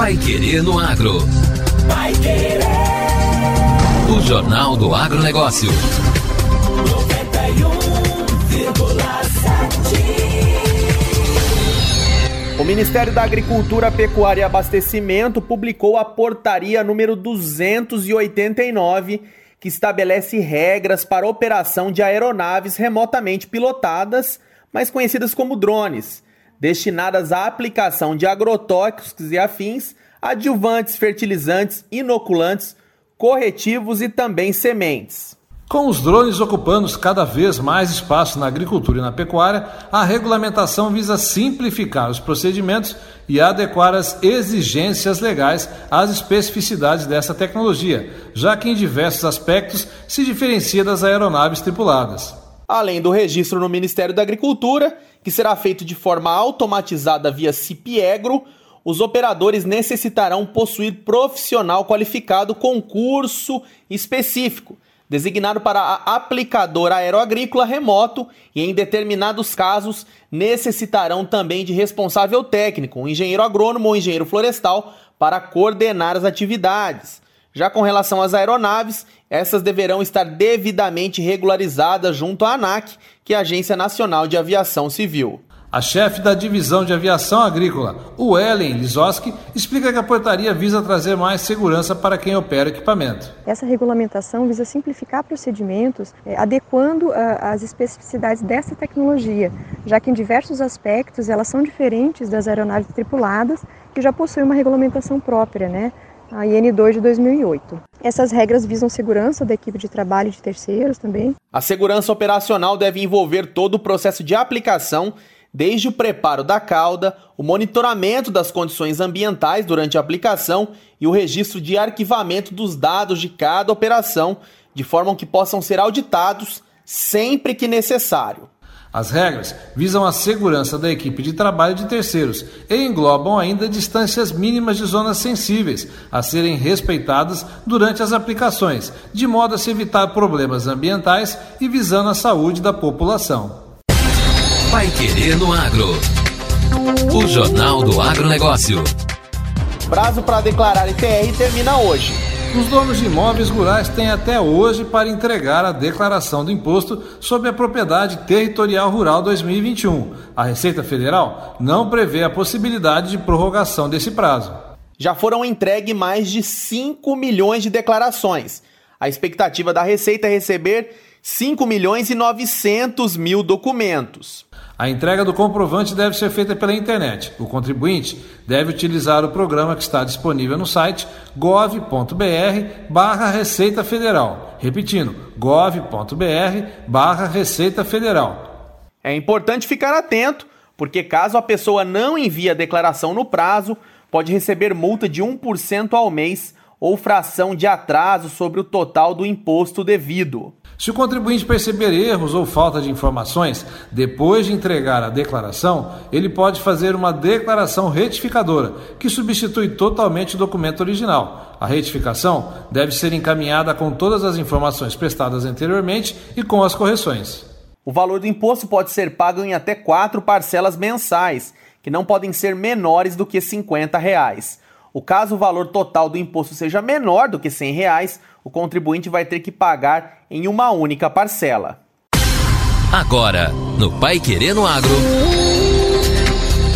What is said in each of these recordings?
Pai Querer no Agro. Pai Querer. O Jornal do Agronegócio. 91,7. O Ministério da Agricultura, Pecuária e Abastecimento publicou a portaria número 289 que estabelece regras para a operação de aeronaves remotamente pilotadas, mais conhecidas como drones, destinadas à aplicação de agrotóxicos e afins, adjuvantes, fertilizantes, inoculantes, corretivos e também sementes. Com os drones ocupando cada vez mais espaço na agricultura e na pecuária, a regulamentação visa simplificar os procedimentos e adequar as exigências legais às especificidades dessa tecnologia, já que em diversos aspectos se diferencia das aeronaves tripuladas. Além do registro no Ministério da Agricultura, que será feito de forma automatizada via CIPIEGRO, os operadores necessitarão possuir profissional qualificado com curso específico designado para aplicador aeroagrícola remoto e, em determinados casos, necessitarão também de responsável técnico, um engenheiro agrônomo ou engenheiro florestal, para coordenar as atividades. Já com relação às aeronaves, essas deverão estar devidamente regularizadas junto à ANAC, que é a Agência Nacional de Aviação Civil. A chefe da divisão de aviação agrícola, o Ellen Lizoski, explica que a portaria visa trazer mais segurança para quem opera equipamento. Essa regulamentação visa simplificar procedimentos, é, adequando a, as especificidades dessa tecnologia, já que em diversos aspectos elas são diferentes das aeronaves tripuladas, que já possuem uma regulamentação própria, né? A IN2 de 2008. Essas regras visam segurança da equipe de trabalho e de terceiros também. A segurança operacional deve envolver todo o processo de aplicação desde o preparo da cauda, o monitoramento das condições ambientais durante a aplicação e o registro de arquivamento dos dados de cada operação, de forma que possam ser auditados sempre que necessário. As regras visam a segurança da equipe de trabalho de terceiros e englobam ainda distâncias mínimas de zonas sensíveis a serem respeitadas durante as aplicações, de modo a se evitar problemas ambientais e visando a saúde da população. Pai Querer no Agro. O Jornal do Agronegócio. Prazo para declarar ITR termina hoje. Os donos de imóveis rurais têm até hoje para entregar a declaração do imposto sobre a propriedade territorial rural 2021. A Receita Federal não prevê a possibilidade de prorrogação desse prazo. Já foram entregues mais de 5 milhões de declarações. A expectativa da Receita é receber 5 milhões e 900 mil documentos. A entrega do comprovante deve ser feita pela internet. O contribuinte deve utilizar o programa que está disponível no site gov.br barra Receita Federal. Repetindo, gov.br barra Receita Federal. É importante ficar atento, porque caso a pessoa não envie a declaração no prazo, pode receber multa de 1% ao mês ou fração de atraso sobre o total do imposto devido. Se o contribuinte perceber erros ou falta de informações depois de entregar a declaração, ele pode fazer uma declaração retificadora, que substitui totalmente o documento original. A retificação deve ser encaminhada com todas as informações prestadas anteriormente e com as correções. O valor do imposto pode ser pago em até quatro parcelas mensais, que não podem ser menores do que 50 reais. O caso o valor total do imposto seja menor do que 100 reais, o contribuinte vai ter que pagar em uma única parcela. Agora, no Pai Querendo Agro.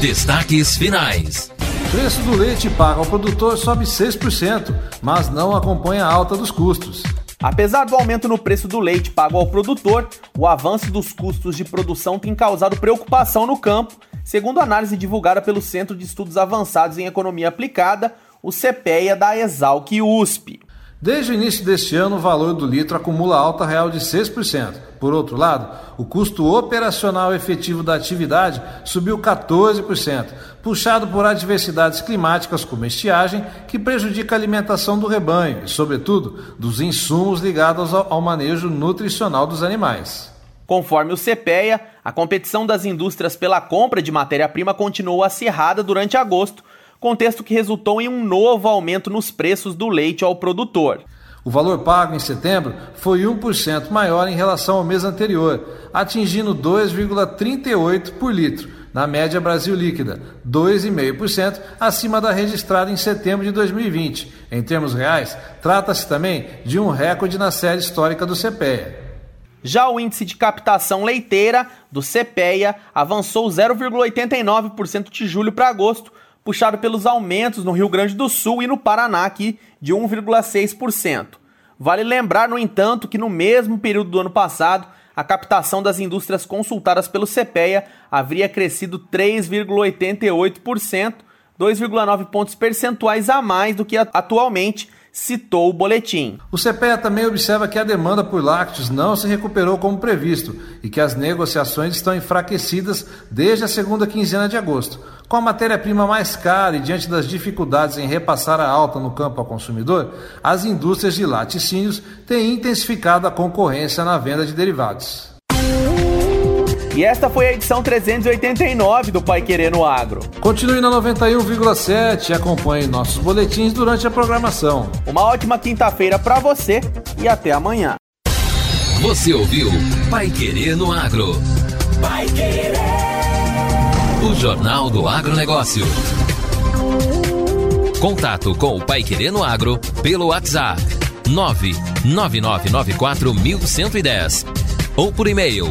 Destaques finais. Preço do leite pago ao produtor sobe 6%, mas não acompanha a alta dos custos. Apesar do aumento no preço do leite pago ao produtor, o avanço dos custos de produção tem causado preocupação no campo Segundo análise divulgada pelo Centro de Estudos Avançados em Economia Aplicada, o CPEA da Exalc USP. Desde o início deste ano, o valor do litro acumula alta real de 6%. Por outro lado, o custo operacional efetivo da atividade subiu 14%, puxado por adversidades climáticas como estiagem, que prejudica a alimentação do rebanho e, sobretudo, dos insumos ligados ao manejo nutricional dos animais. Conforme o CPEA, a competição das indústrias pela compra de matéria-prima continuou acirrada durante agosto, contexto que resultou em um novo aumento nos preços do leite ao produtor. O valor pago em setembro foi 1% maior em relação ao mês anterior, atingindo 2,38 por litro, na média Brasil líquida, 2,5% acima da registrada em setembro de 2020. Em termos reais, trata-se também de um recorde na série histórica do CPEA. Já o índice de captação leiteira do CPEA avançou 0,89% de julho para agosto, puxado pelos aumentos no Rio Grande do Sul e no Paraná, aqui de 1,6%. Vale lembrar, no entanto, que no mesmo período do ano passado, a captação das indústrias consultadas pelo CPEA haveria crescido 3,88%, 2,9 pontos percentuais a mais do que atualmente citou o boletim. O CPEA também observa que a demanda por lácteos não se recuperou como previsto e que as negociações estão enfraquecidas desde a segunda quinzena de agosto. Com a matéria-prima mais cara e diante das dificuldades em repassar a alta no campo ao consumidor, as indústrias de laticínios têm intensificado a concorrência na venda de derivados. E esta foi a edição 389 do Pai Querer no Agro. Continue na 91,7 e acompanhe nossos boletins durante a programação. Uma ótima quinta-feira para você e até amanhã. Você ouviu Pai Querer no Agro. Pai Querer. O Jornal do Agronegócio. Contato com o Pai Querer no Agro pelo WhatsApp 999941110 ou por e-mail